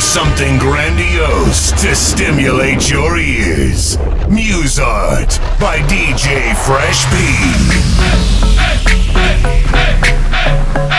something grandiose to stimulate your ears. Musart by DJ Fresh P. bass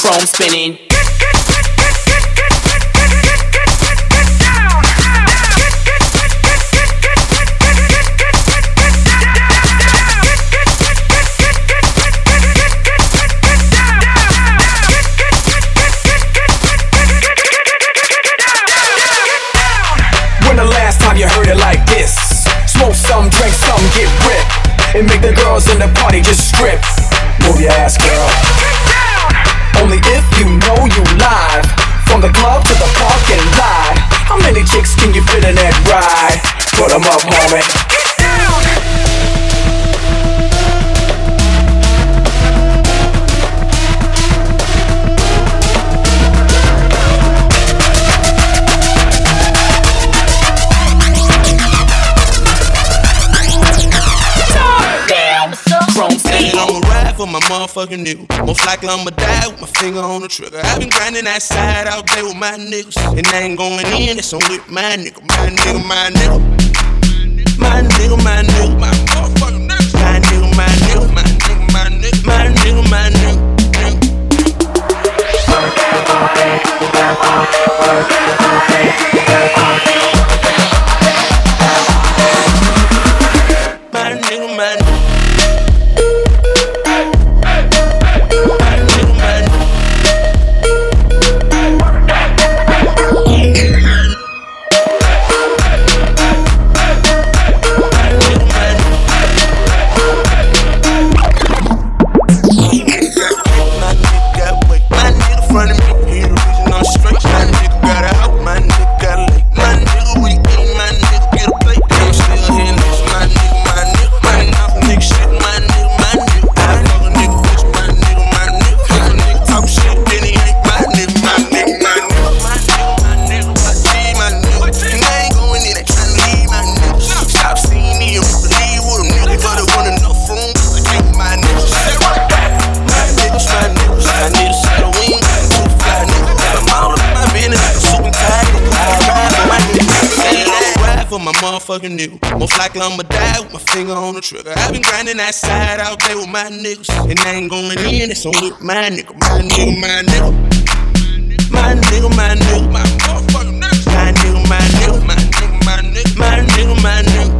chrome spinning. Smoke some, drink some, get ripped And make the girls in the party just strip. Move your ass, girl. Only if you know you live. From the club to the parking lot. How many chicks can you fit in that ride? Put them up, homie. Motherfucking nigga. Most likely I'ma die with my finger on the trigger. i been grinding that side all day with my niggas. And I ain't going in, it's only my nigga, my nigga, my nigga. My nigga, my nigga, my motherfucking nigga. My nigga, my nigga, my nigga, my nigga, my nigga, my nigga. My nigga. motherfucking likely I'ma die with my finger on the trigger. I've been grinding that side all day with my niggas. And I ain't going in, it's on with my nigga, my nigga, my nigga. My nigga, my nigga, my motherfucking nigga. My nigga, my nigga, my nigga, my nigga, my nigga, my nigga.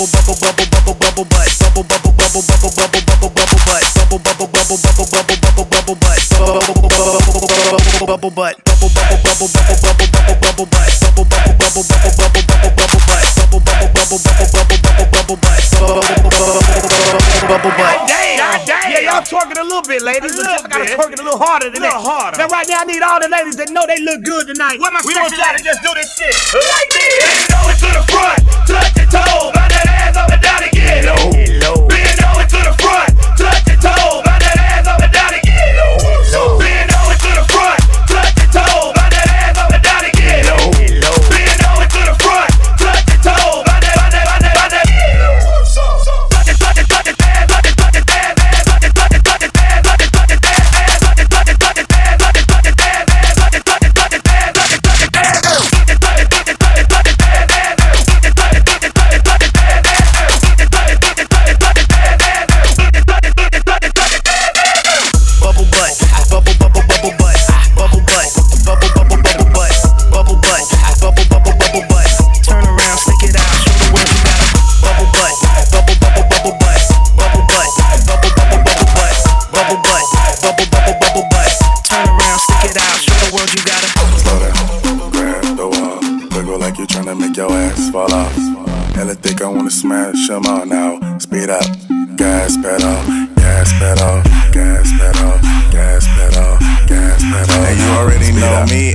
bubble, bubble, bubble, bubble, bubble, bubble butt. Bubble, bubble, bubble, bubble, bubble, bubble, bubble butt. Bubble, bubble, bubble, bubble, bubble, bubble, bubble butt. Bubble, bubble, bubble, bubble, bubble butt. Bubble, bubble, bubble, bubble, bubble, bubble, bubble butt. Bubble, bubble, bubble, bubble, bubble, bubble, bubble butt. Bubble, bubble, bubble, bubble, bubble, bubble, bubble butt. Bubble, bubble, bubble, bubble butt y'all twerking a little bit, ladies. A little, I gotta twerk it a little harder than a little that. harder. Now, right now, I need all the ladies that know they look good tonight. Where my we gonna try to just do this shit smash them all now. Speed up, gas pedal, gas pedal, gas pedal, gas pedal, gas pedal. And you already know me,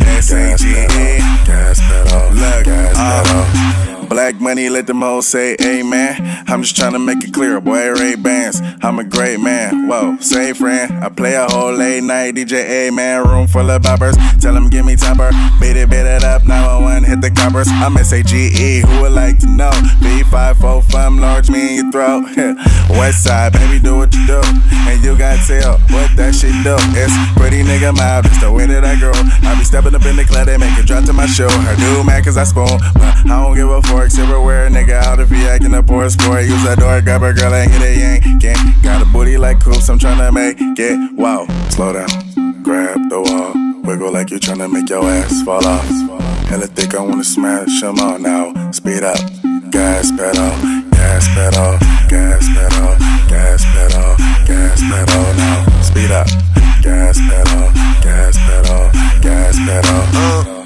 money, let them hoes say amen. I'm just trying to make it clear, boy, Ray Bans. I'm a great man. Whoa, say friend. I play a whole late night DJ, man, room full of boppers. Tell them give me temper. Beat it, beat it up, 911, hit the coppers. I'm S-A-G-E, who would like to know? B5, 4, large, me in your throat. West side, baby, do what you do. And you got tell what that shit do. It's pretty nigga mouth, it's the way that I grow. I be stepping up in the club, they make it drop to my show. Her new man, cause I spoon. But I don't give a fork, silverware, nigga out if he acting a poor sport. Use that door, grab a girl and get a yank. Gang. Got a booty like coops, I'm tryna make it. Wow, slow down, grab the wall. Wiggle like you're tryna make your ass fall off. Hella thick, I wanna smash them all now. Speed up, gas pedal, gas pedal, gas pedal, gas pedal, gas pedal now. Speed up, gas pedal, gas pedal, gas pedal. Uh.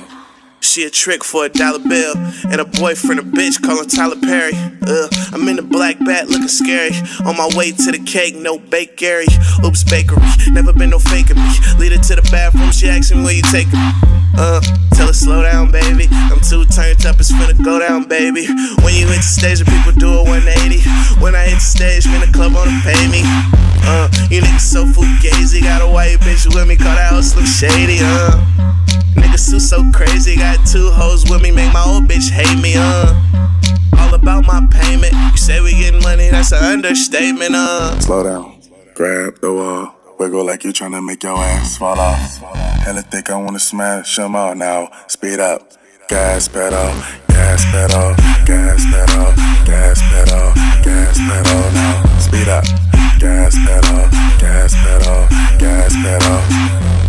She a trick for a dollar bill. And a boyfriend, a bitch, calling Tyler Perry. Uh, I'm in the black bat looking scary. On my way to the cake, no bakery. Oops, bakery. Never been no faking me. Lead her to the bathroom, she asks me where you take me. Uh, tell her slow down, baby. I'm too turned up, it's finna go down, baby. When you hit the stage, the people do a 180. When I hit the stage, man, the club wanna pay me. Uh, you niggas so fugazi. Got a white bitch with me, call that house look shady, uh. Niggas too so crazy, got two hoes with me, make my old bitch hate me, uh. All about my payment. You say we getting money, that's an understatement, uh. Slow down, grab the wall. Wiggle like you tryna make your ass fall off. Hella thick, I wanna smash them all now. Speed up, gas pedal, gas pedal, gas pedal, gas pedal, gas pedal now. Speed up, gas pedal, gas pedal, gas pedal.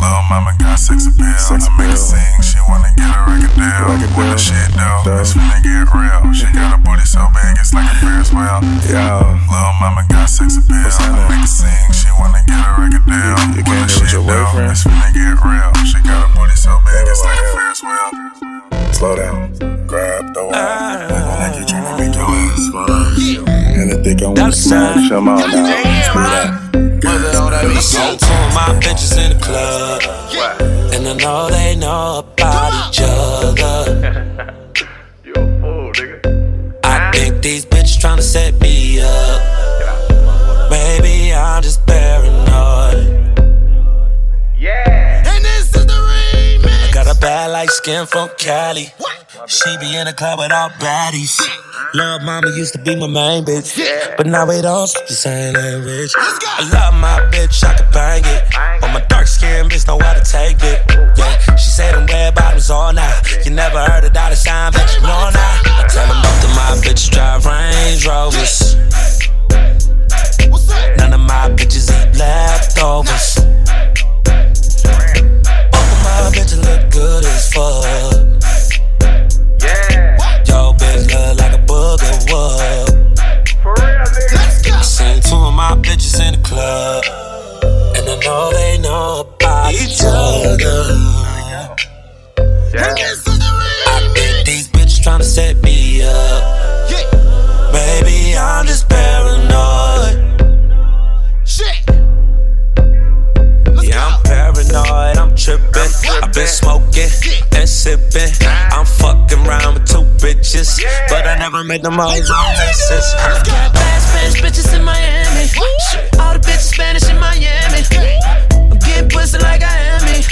Little mama got sex appeal. Sex to make her sing, she wanna get a record deal. Record what the shit do? It's finna get real. She got a booty so big, it's like a Ferris wheel. Yo, little mama got sex appeal. To make her sing, she wanna get a record deal. You, you what the shit do? It's finna get real. She got a booty so big, it's like a Ferris wheel. Slow down, grab the wall. Wiggle like you tryna make your ass fall off. And I think I wanna smash them all now. Screw that. So two of my bitches in the club, and I know they know about each other. You a fool, nigga. I think these bitches tryna set me up. Maybe I'm just paranoid. Yeah. Got a bad light skin from Cali. She be in the club with all baddies. Love mama used to be my main bitch. But now we don't speak the same language. I love my bitch, I can bang it. But my dark skin bitch know how to take it. Yeah, she said them red bottoms all night. You never heard a dollar sign, bitch, you know now. I tell them both of my bitches drive Range Rovers. None of my bitches eat leftovers. Both of my bitches look good as fuck. Yo, bitch look like a booger wood. For real, nigga. Let's go. Seen two of my bitches in the club. And I know they know about each other. Paranoid, I'm tripping. I've been smoking and sipping. I'm fucking around with two bitches, but I never made them all on misses. Bad Spanish bitches in Miami. All the bitches Spanish in Miami. I'm getting pussy like I am me.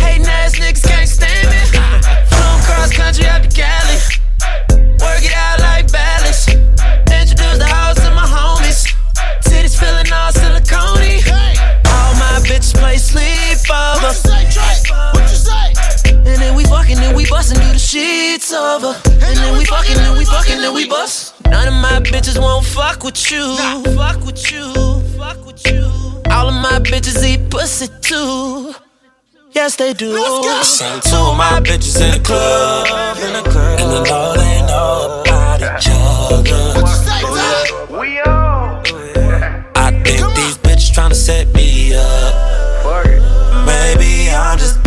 Hating ass niggas can't stand me. Flown cross country out to Cali. Sheets over. And then we fucking, then we fucking, then we bust. None of my bitches won't fuck with you. Fuck with you. Fuck with you. All of my bitches eat pussy too. Yes, they do. Seen two of my bitches in the club, in the club, and I know they know about each other. We on. I think these bitches tryna set me up. Fuck. Maybe I'm just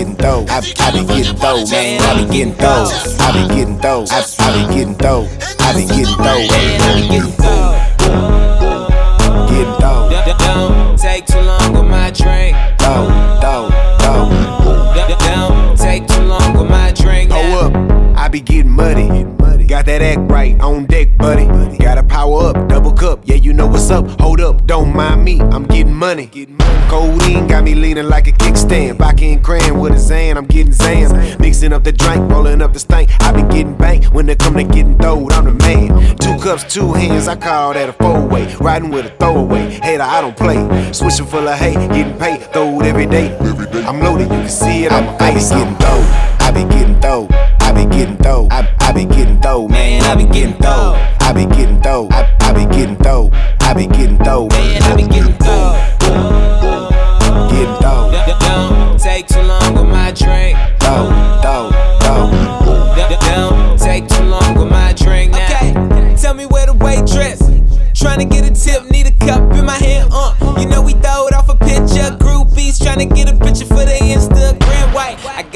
getting those. I be getting. I be getting dough. I, I be getting dough, man. I be getting dough. I be getting dough. I, I be getting dough. I be getting dough. I be getting dough. Getting dough. Don't- take too long with my drink. Dough, dough, dough. Don't- Don't take too long with my drink. Hold up, I be getting muddy. Got that act right on deck, buddy. Gotta power up, double cup. Yeah, you know what's up. Hold up, don't mind me. I'm getting money. Codeine got me leaning like a kickstand. Vodka and cran with a Zan. I'm getting Zans. Mixing up the drink, rolling up the stank. I been getting banked when it come to getting throwed. I'm the man. Two cups, two hands. I call that a four way. Riding with a throwaway. Hater, I don't play. Swishing full of hay, getting paid. Throwed every day. I'm loaded, you can see it on my face. I be getting dough. I be getting dough. I be getting dough. I, I be getting dough, man. I be getting dough. I be getting dough. I, I be getting dough. I be getting dough. Man, I be getting dough. Getting dough. Don't- Don't take too long with my drink. Dough, dough, dough. Don't- Don't take too long with my drink now. Okay, tell me where the waitress. Tryna get a tip, need a cup in my hand, uh. You know we throw it off a picture. Groupies tryna get a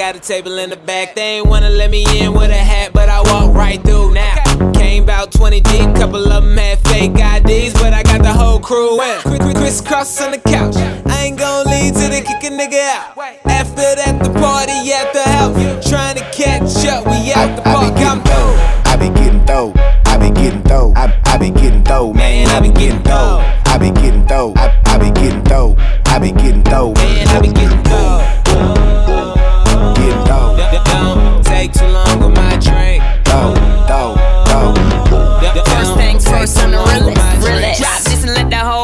got a table in the back. They ain't wanna let me in with a hat, but I walk right through now. Came about 20 deep, couple of them had fake IDs, but I got the whole crew in. Crisscross on the couch. I ain't gon' leave till they kick a nigga out. After that, the party at the house. Trying to catch up, we out the park. I'm dope. I be getting dough. I be getting dough. I, I be getting dough, man. I be getting dough. I be getting dough. I, I be getting dough. I be getting dough. Man, I be getting dough.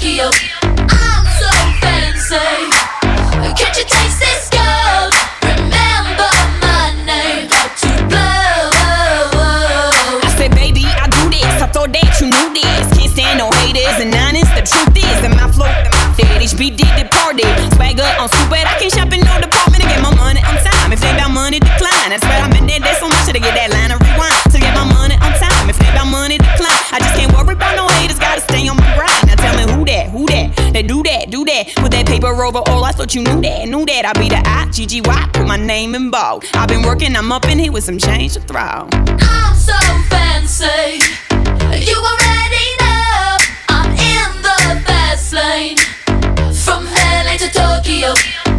Tokyo. I'm so fancy. Can't you taste this Put that paper over all. I thought you knew that, knew that. I'd be the I-G-G-Y. Put my name in bold. I've been working, I'm up in here with some change to throw. I'm so fancy. You already know I'm in the fast lane. From LA to Tokyo.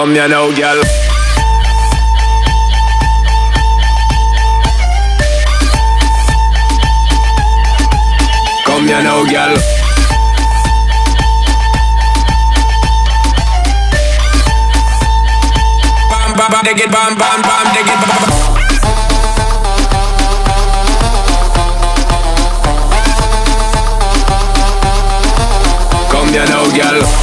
Come here now, girl. Come here now, girl. Bam, bam, bam, dig it, bam, bam, bam, dig it, bam, bam. Come here now, girl.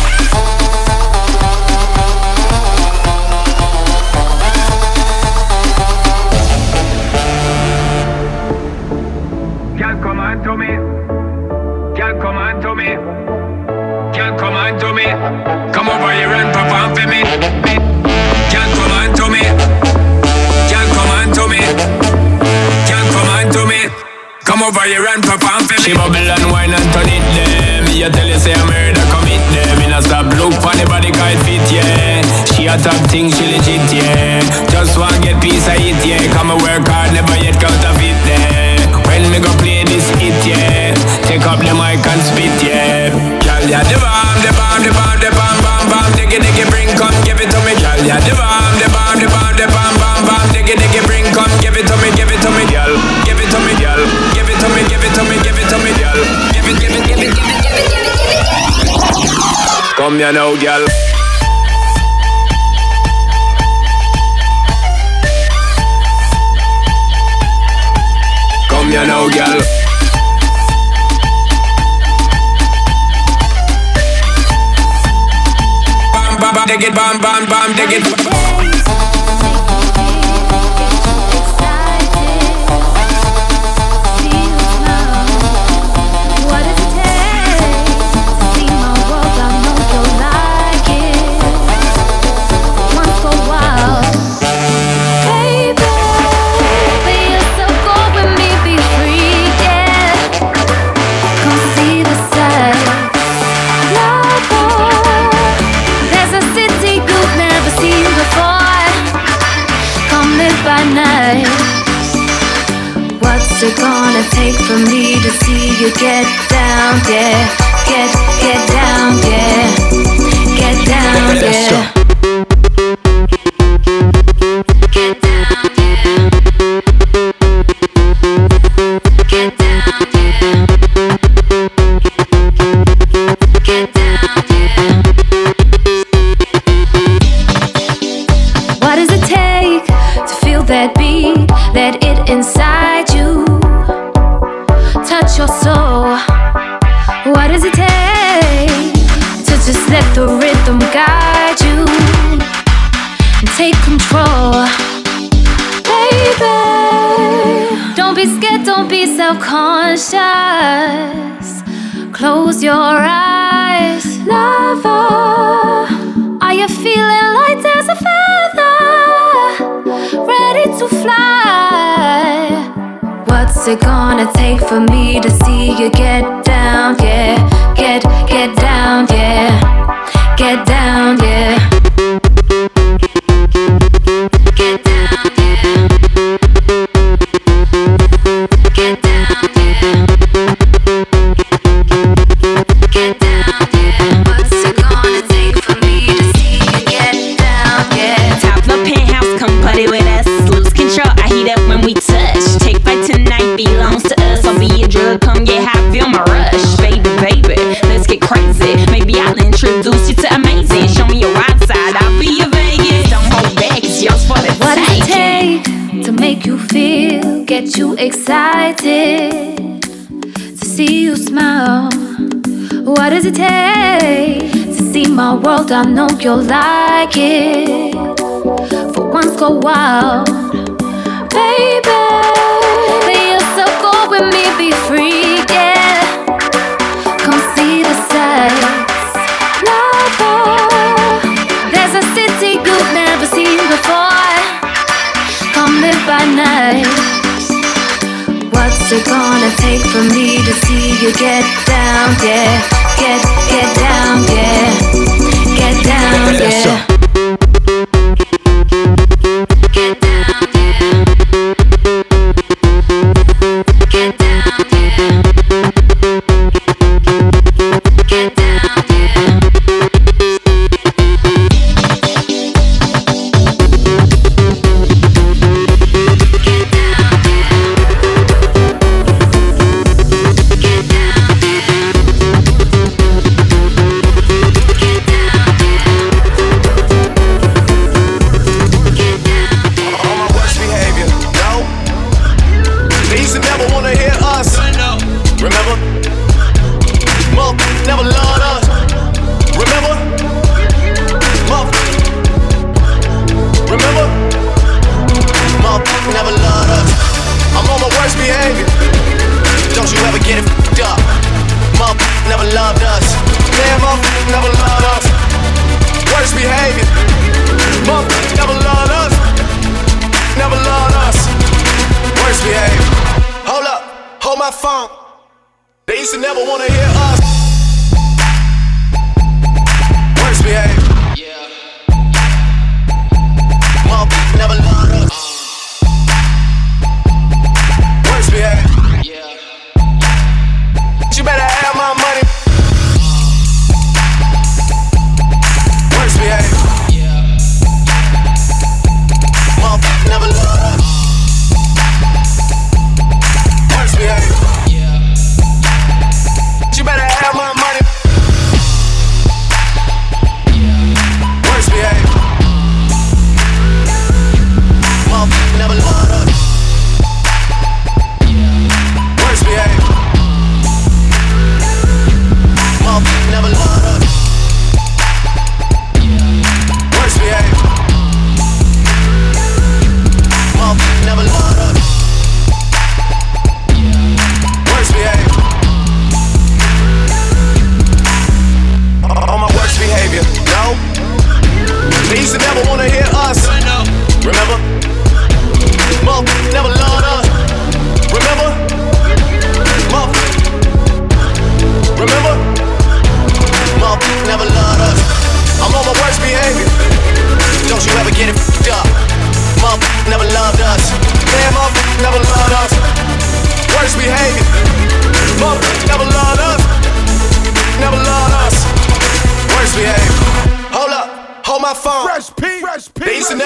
over here and pop and fill She bubble and wine and turn it them You tell you say a murder commit them In a stop look for the body it fit yeah. She a top thing she legit yeah. Just want get piece of it yeah. Come and work hard never yet counterfeit yeah. When me go play this hit yeah. Take up the mic and spit yeah. Girl yeah the bomb the bomb the bomb the bomb bomb bam bam, diggy diggy, bring come give it to me, girl. Yeah, the bam, the bam, the bam, the bam bam bam, diggy diggy, bring come give it to me, give it to me, girl. Give it to me, girl. Give it to me, give it to me, give it to me, girl. Give it, give it, give it, give it, give it, give it, give it. Come here now, girl. Come here now, girl. dig it, bomb, bomb, bomb, dig it. World? I know you'll like it. For once, go wild, baby. You're so cool with me, be free, yeah. Come see the sights, lover. There's a city you've never seen before. Come live by night. What's it gonna take for me to see you get down, yeah? Get, get down, yeah. Yeah. Never wanna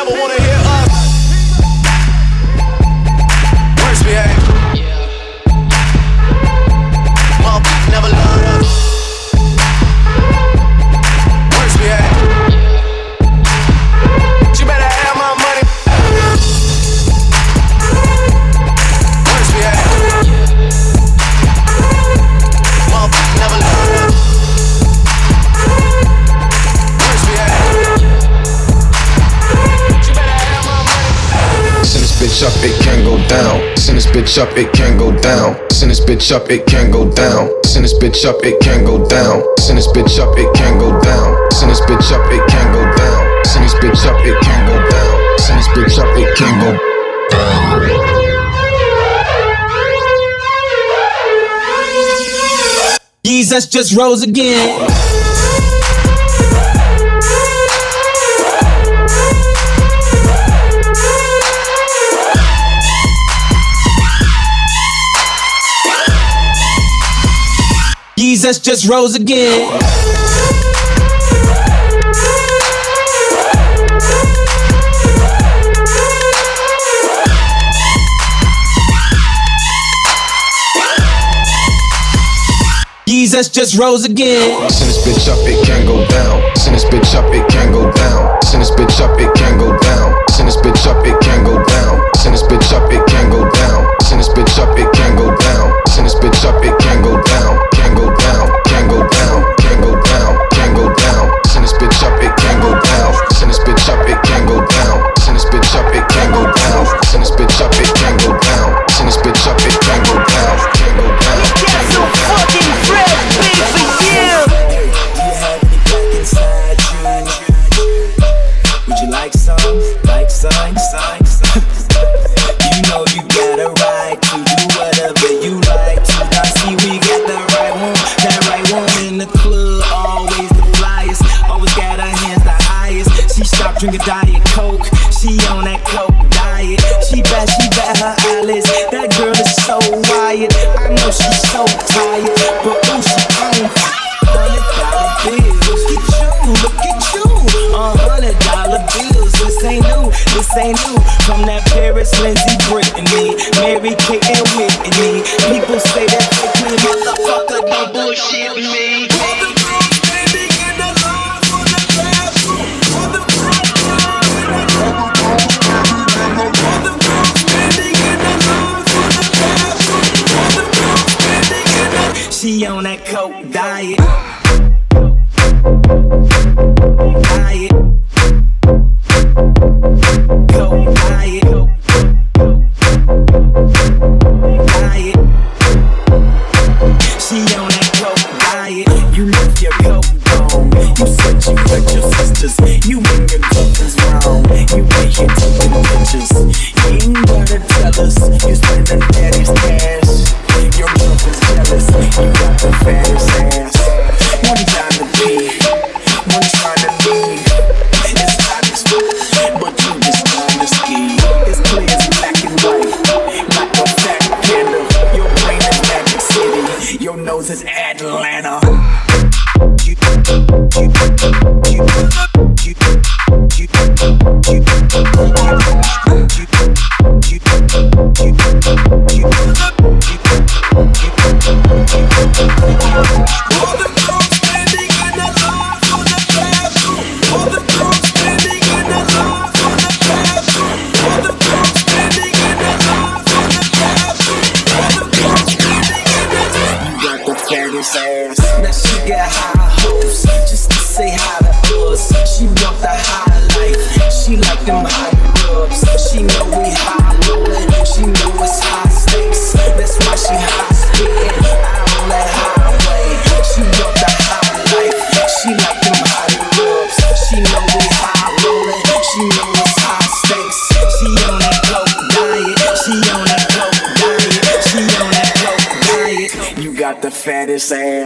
never wanna this bitch up, it can go down. Send this bitch up, it can go down. Send this bitch up, it can go down. Send this bitch up, it can go down. Send this bitch up, it can go down. Send this bitch up, it can go down. Send this bitch up, it can go down. Jesus just rose again. Jesus just rose again. Jesus just rose again. Send this bitch up, it can go down. Send this bitch up, it can go down. Send this bitch up, it can go down. Send this bitch up, it can go down. Send this bitch up, it You Atlanta. The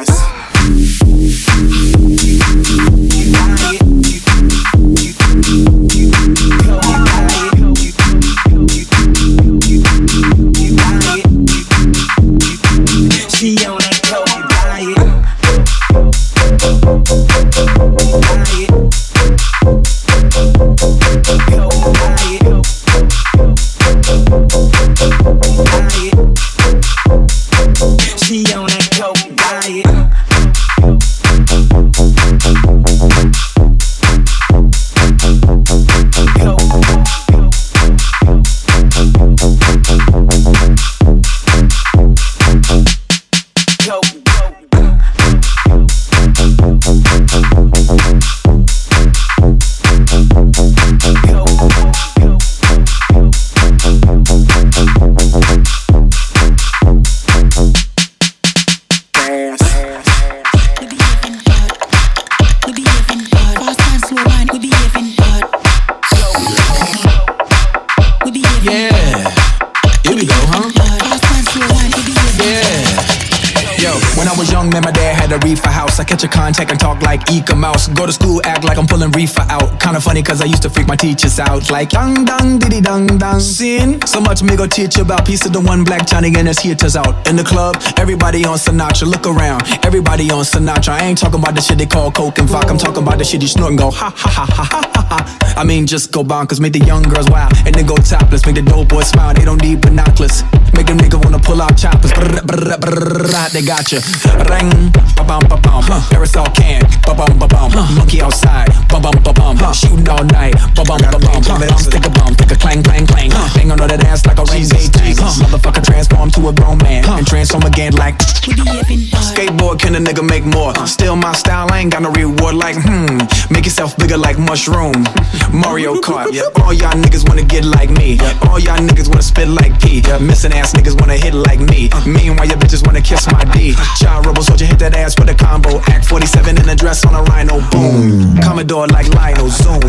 funny, cause I used to freak my teachers out. Like, dang, dang, diddy, dang, dang. Sin. So much me go teach you about piece of the one black Johnny and his hitters out. In the club, everybody on Sinatra. Look around, everybody on Sinatra. I ain't talking about the shit they call coke and vodka. I'm talking about the shit you snort and go, ha, ha, ha, ha, ha, ha. I mean, just go bonkers, make the young girls wild, and then go topless. Make the dope boys smile, they don't need binoculars. Make them nigga wanna pull out choppers. Brr, brr, brr, brr, they got you. Ring, ba bum ba bum. Aerosol can, ba bum ba bum. Monkey outside, ba bum ba bum. Shooting all night, ba bum ba bum. Let's take a bump, take a clang clang clang. Bang on that ass like a rain day tank. Motherfucker transform to a grown man and transform again like. Skateboard? Can a nigga make more? Still my style, I ain't got no reward. Like, hmm, make yourself bigger like mushroom. Mario Kart, all y'all niggas wanna get like me. All y'all niggas wanna spit like P. Yeah, Missing ass niggas wanna hit like me. Meanwhile, your bitches wanna kiss my D. Child rebel soldier hit that ass with a combo. Act 47 in a dress on a rhino. Boom. Commodore like Lionel. Zoom.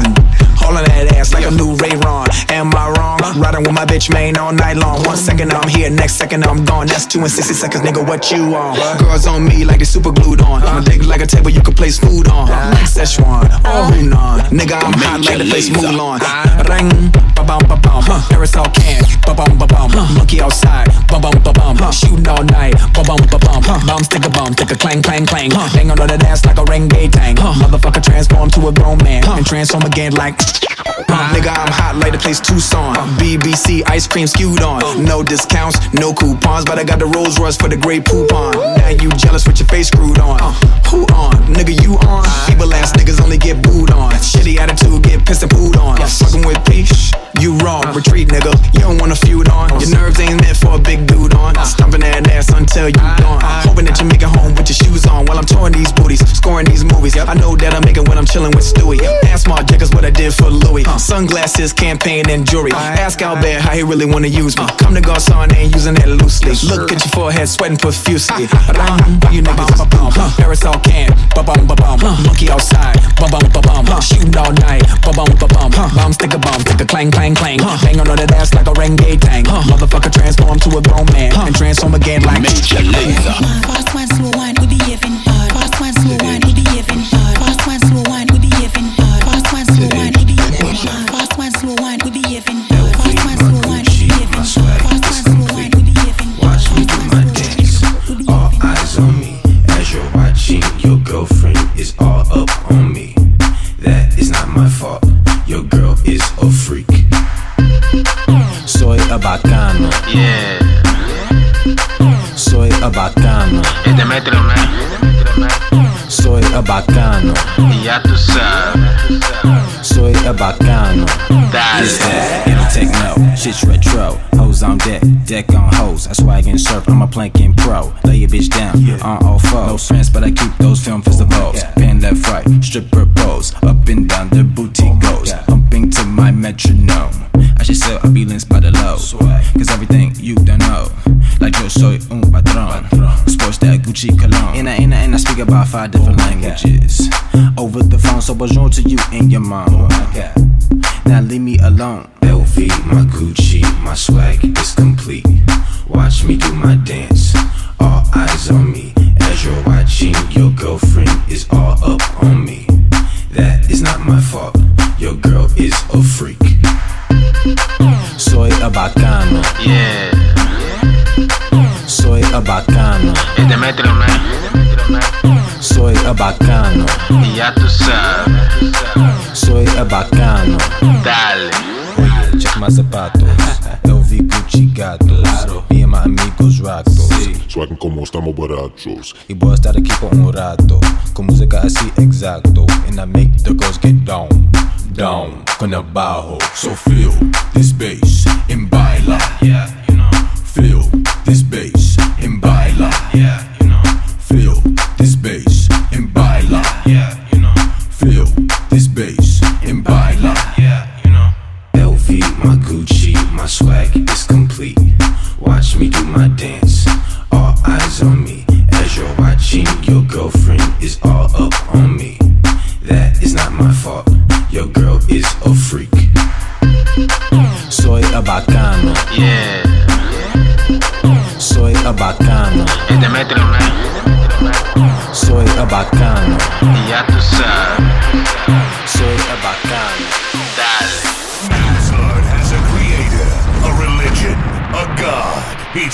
Hauling that ass like a new Ray Ron. Am I wrong? Riding with my bitch main all night long. One second I'm here, next second I'm gone. That's two and sixty seconds, nigga. What you on? Girls on me like they super glued on. My dick like a table you can place food on. Like Szechuan, oh Hunan. Nigga, I'm hot like place Mulan. Ring, ba bum ba bum. Aerosol can, ba bum ba bum. Monkey outside, ba bum ba bum. Shooting all night, ba bum ba bum. Bum stick a bum, stick a clang clang clang. Bang on that ass like a renegade tank. Motherfucker transform to a grown man and transform again like. Nigga, I'm hot like the place Tucson. BBC ice cream skewed on. No discounts, no coupons, but I got the Rolls Royce for the Grey Poupon. Now you jealous with your face screwed on. Who on? Nigga, you on? Feeble ass niggas only get booed on. Shitty attitude, get pissed and pooed on. Fucking with peace, you wrong. Retreat, nigga. You don't wanna feud on. Your nerves ain't meant for a big dude on. Stomping that ass until you gone. Hoping that you make it home with your shoes on while I'm touring these booties, scoring these movies. I know that I'm it when I'm chilling with Stewie. Ask Marc Jacobs what I did for Louis. Sunglasses, campaign, and jewelry. Ask Albert how he really wanna use me. Comme des Garçons, ain't using that loosely. Look at your forehead, sweating profusely. Ram, you niggas is bum. Parasol can, ba bum ba bum. Monkey outside, ba bum ba bum. Shooting all night, ba bum ba bum. Bomb stick a bomb, stick a clang clang clang. Bang on that ass like a renegade tank. Motherfucker transform to a grown man and transform again like Major Lazer. Fast one, slow one, we behaving hard. Fast one, slow one, Este metro, man. Soy a bacano. Ya tú sabes. Soy a bacano. Dale. This that, it'll techno, shit's retro. Hoes on deck, deck on hoes. I swag and surf, I'm a planking pro. Lay your bitch down, on all fours. No sense, but I keep those film festivals. Oh, Pen left, right, stripper pose. Up and down the boutique oh, goes. Pumping to my metronome. I should sell ambulance five different languages. Over the phone, so bonjour to you and your mom. Now leave me alone. LV, my Gucci, my swag is complete. Watch me do my dance. All eyes on me as you're watching. Your girlfriend is all up on me. That is not my fault. Your girl is a freak. Soy a bacano. Yeah. Bacano. Y ya tú sabes. Soy a bacano. Dale. Check my zapatos. LV Gucci gatos. Me and my amigos ratos. Swaggen como estamos borrachos. Y voy a estar aquí por un rato. Con música así exacto. And I make the girls get down. Down. Con el bajo. So feel this bass and baila. Yeah, you know. Feel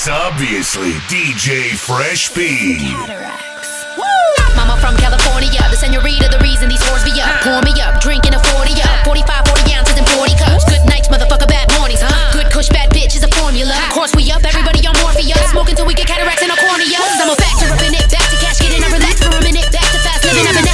It's obviously DJ Fresh P. Mama from California, the senorita, the reason these whores be up. Pour me up, drinking a 40 up. 45, 40 ounces and 40 cups. Good nights, motherfucker, bad mornings? Good kush, bad bitch is a formula. Of course we up, everybody on Morpheus. Smoking till we get cataracts in our corneas. I'm a factor up in it, back to cash, getting, I relax for a minute. Back to fast living, I've been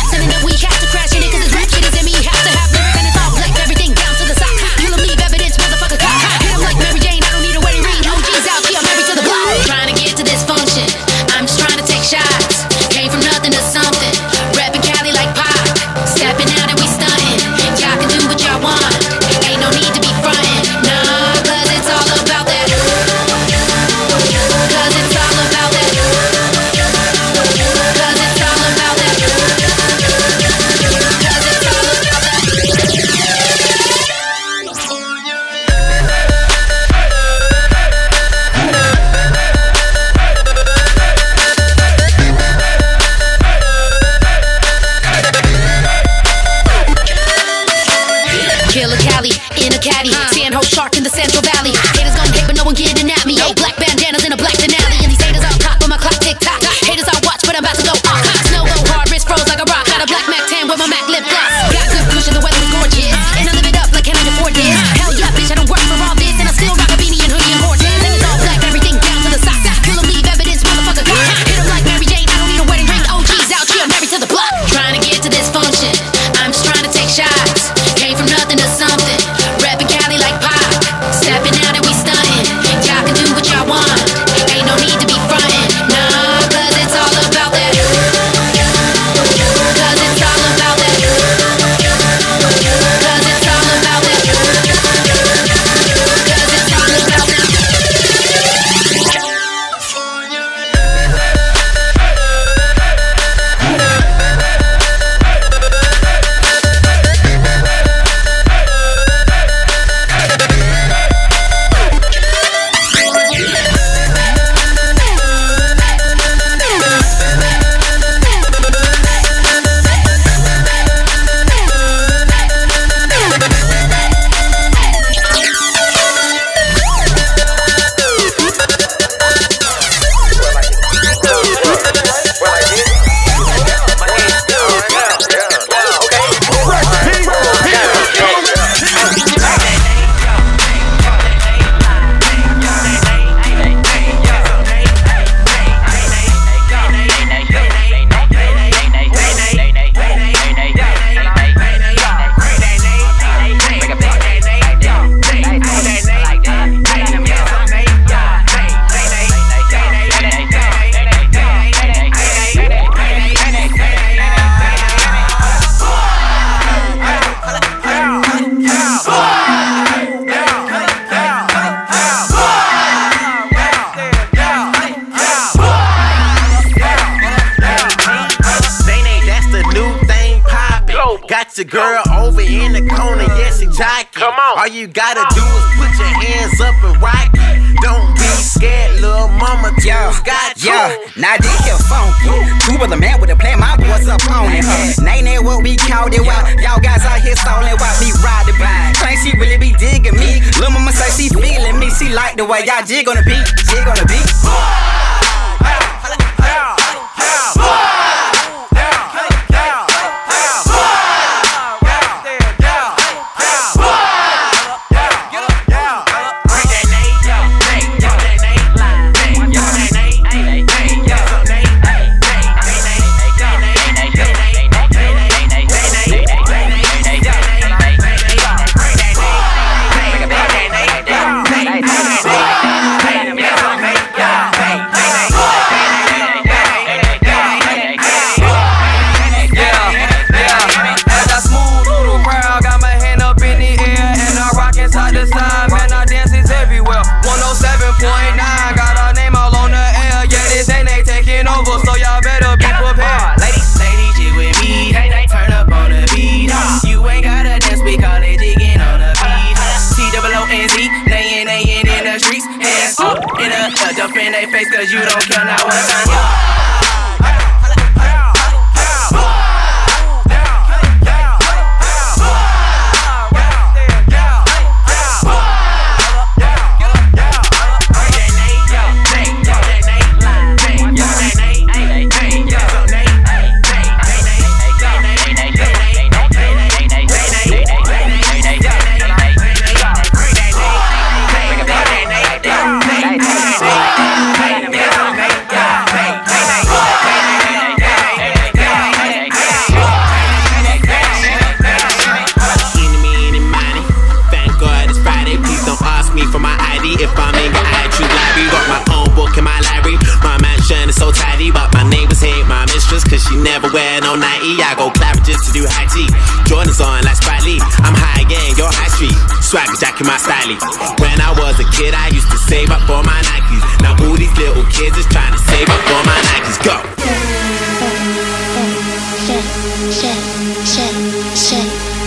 I'm high again, your high street. Swag jacking my style. When I was a kid, I used to save up for my Nikes. Now all these little kids is trying to save up for my Nikes. Go.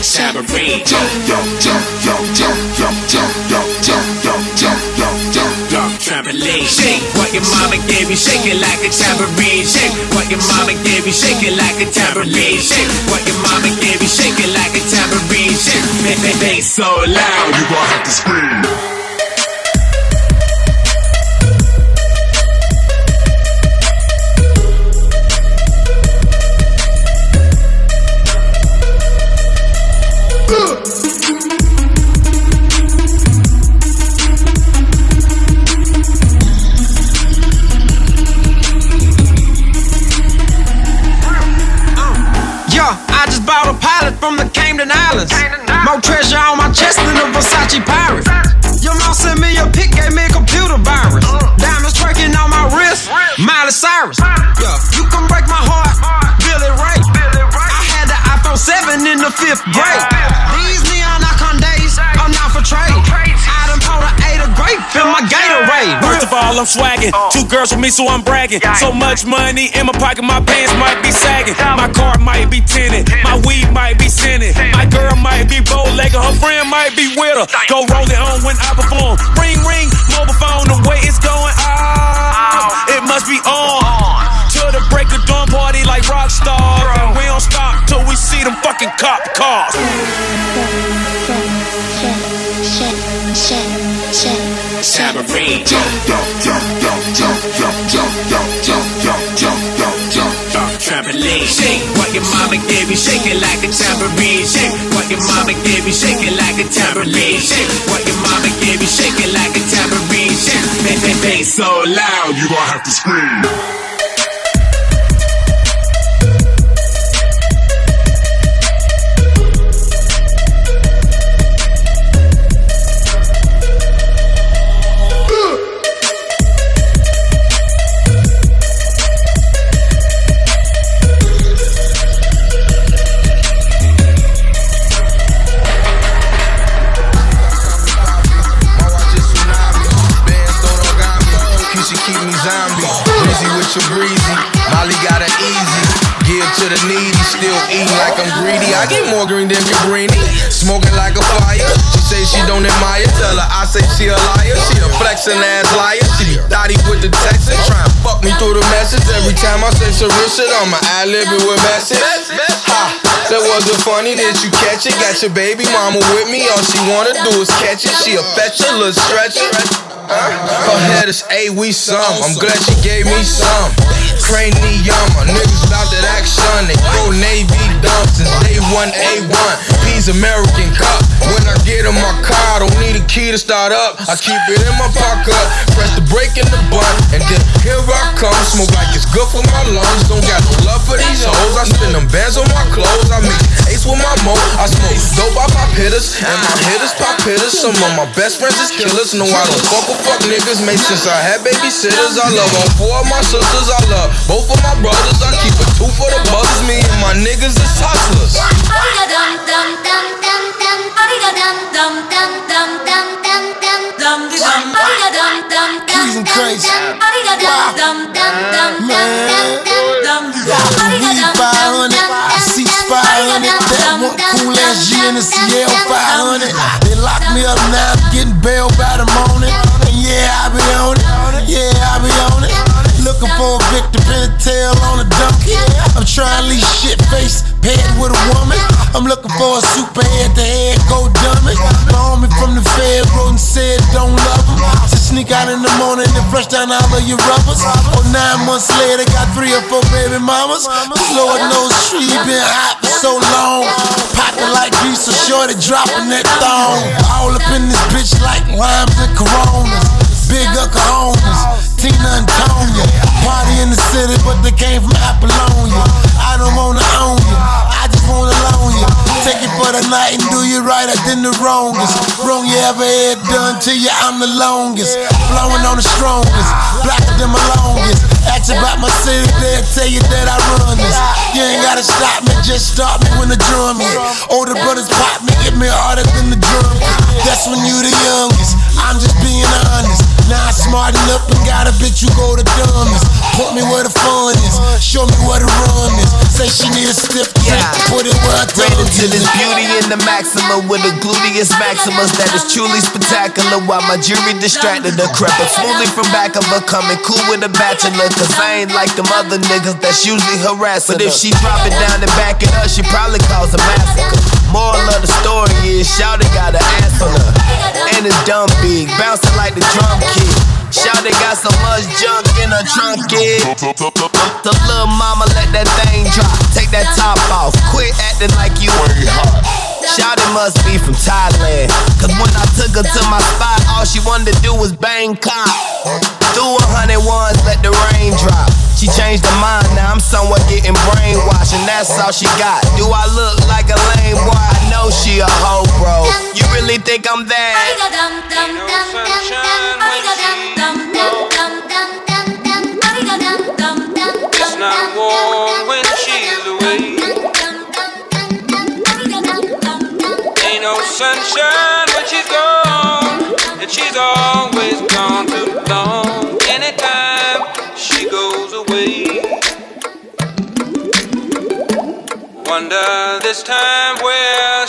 Submarine. Yo, yo, yo, yo, yo, yo, yo, yo, yo, yo, yo, yo, yo, trampoline. What your mama gave me shake it like a tambourine shake. What your mama gave me shake it like a tambourine shake. What your mama gave me shake it like a tambourine shake. Make, make, make so loud, you gon' have to scream. To Islands. More treasure on my chest than a Versace pirate. Your mom sent me a pic, gave me a computer virus. Diamonds twerking on my wrist, Miley Cyrus. Yeah, you can break my heart, Billy Ray. I had the iPhone 7 in the fifth grade. These neon icon days are not for trade. All, I'm swagging. Two girls with me, so I'm bragging. So much money in my pocket, my pants might be sagging. My car might be tinted. My weed might be scented. My girl might be bow legged. Her friend might be with her. Go roll it on when I perform. Ring, ring, mobile phone, the way it's going. Oh, it must be on. Till the break of dawn party like rock stars. And we don't stop till we see them fucking cop cars. Tambourine. Trampoline, shake what your mama gave you, shake it like a tambourine. Shake what your mama gave you, shake it like a tambourine. Shake what your mama gave you, shake it like a tambourine. Shake, bang, bang, bang, so loud you gon' have to scream. Flexing ass liar. She be thotty with the texting. Try and fuck me through the message. Every time I say real shit, I'ma ad lib it with message. Ha! That wasn't funny. Did you catch it? Got your baby mama with me. All she wanna do is catch it. She a fetch a little stretcher. Her head is A, we some. I'm glad she gave me some. Crane Yama, niggas about that action. They go Navy dumb since day one, A1. P's American Cup. When I get in my car, I don't need a key to start up. I keep it in my pocket, press the brake in the button, and then here I come. Smoke like it's good for my lungs. Don't got no love for these hoes. I spend them bands on my clothes. I make ace with my mo. I smoke dope off my hitters, and my hitters pop hitters. Some of my best friends is killers. No, I don't fuck with fuck niggas. Made since I had babysitters. I love all four of my sisters. I love both of my brothers. I keep a two for the brothers. Me and my niggas is hustlers. Keys and crazy. Wow. Man. Weed 500, seats 500, that one cool ass G in the CL 500. They lock me up now, I'm getting bail by the morning. And yeah, I be on it. Looking for a a tail on a donkey. I'm trying to leave shit face, paired with a woman. I'm looking for a super head to head, go dummy. My homie from the Fed wrote and said, don't love him. So sneak out in the morning and flush down all of your rubbers. Oh, nine months later, got three or four baby mamas. Lord knows she been hot for so long. Popping like grease, so shorty dropping that thong. All up in this bitch like limes and coronas. Big Oklahomas, Tina and Tonya. Party in the city, but they came from Apollonia. I don't wanna own you, I just wanna loan you. Take it for the night and do you right, I did the wrongest. Wrong you ever had done to you, I'm the longest. Flowing on the strongest, blacker than my longest. Ask about my city, they'll tell you that I run this. You ain't gotta stop me, just stop me when the drum hit. Older brothers pop me, get me harder than the drum. That's when you the youngest. I'm just being honest. Now I smarten up and got a bitch who go to dumbest. Put me where the fun is, show me where the run is. Say she need a stiff dick, put it where I her into this beauty in the maxima with a gluteus maximus that is truly spectacular. While my jury distracted her, crept smoothly from back of her, coming cool with a bachelor. Cause I ain't like them other niggas that's usually harassing. But if she drop it down and back it up, she probably cause a massacre. Moral of the story is, Shouty got an ass on her, and it's dumb big, bouncing like the drum kid. Shouty got so much junk in her trunk, kid. The little mama let that thing drop. Take that top off. Quit acting like you ain't hot. Shouty must be from Thailand. Cause when I took her to my spot, all she wanted to do was bang cock. Threw a hundred ones, let the rain drop. She changed her mind, now I'm somewhere getting brainwashed, and that's all she got. Do I look like a lame boy? I know she a hoe, bro. You really think I'm that? this time we're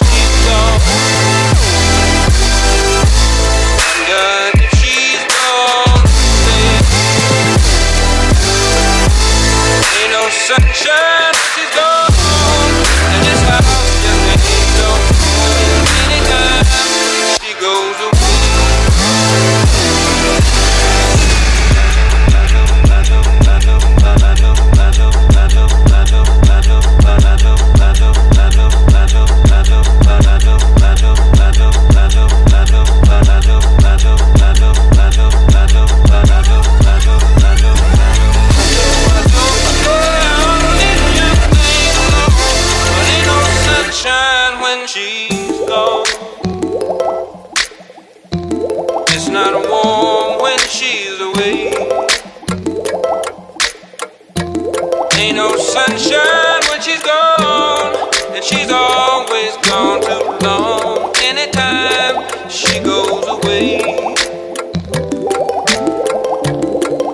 always gone too long. Anytime she goes away,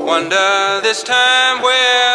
wonder this time where.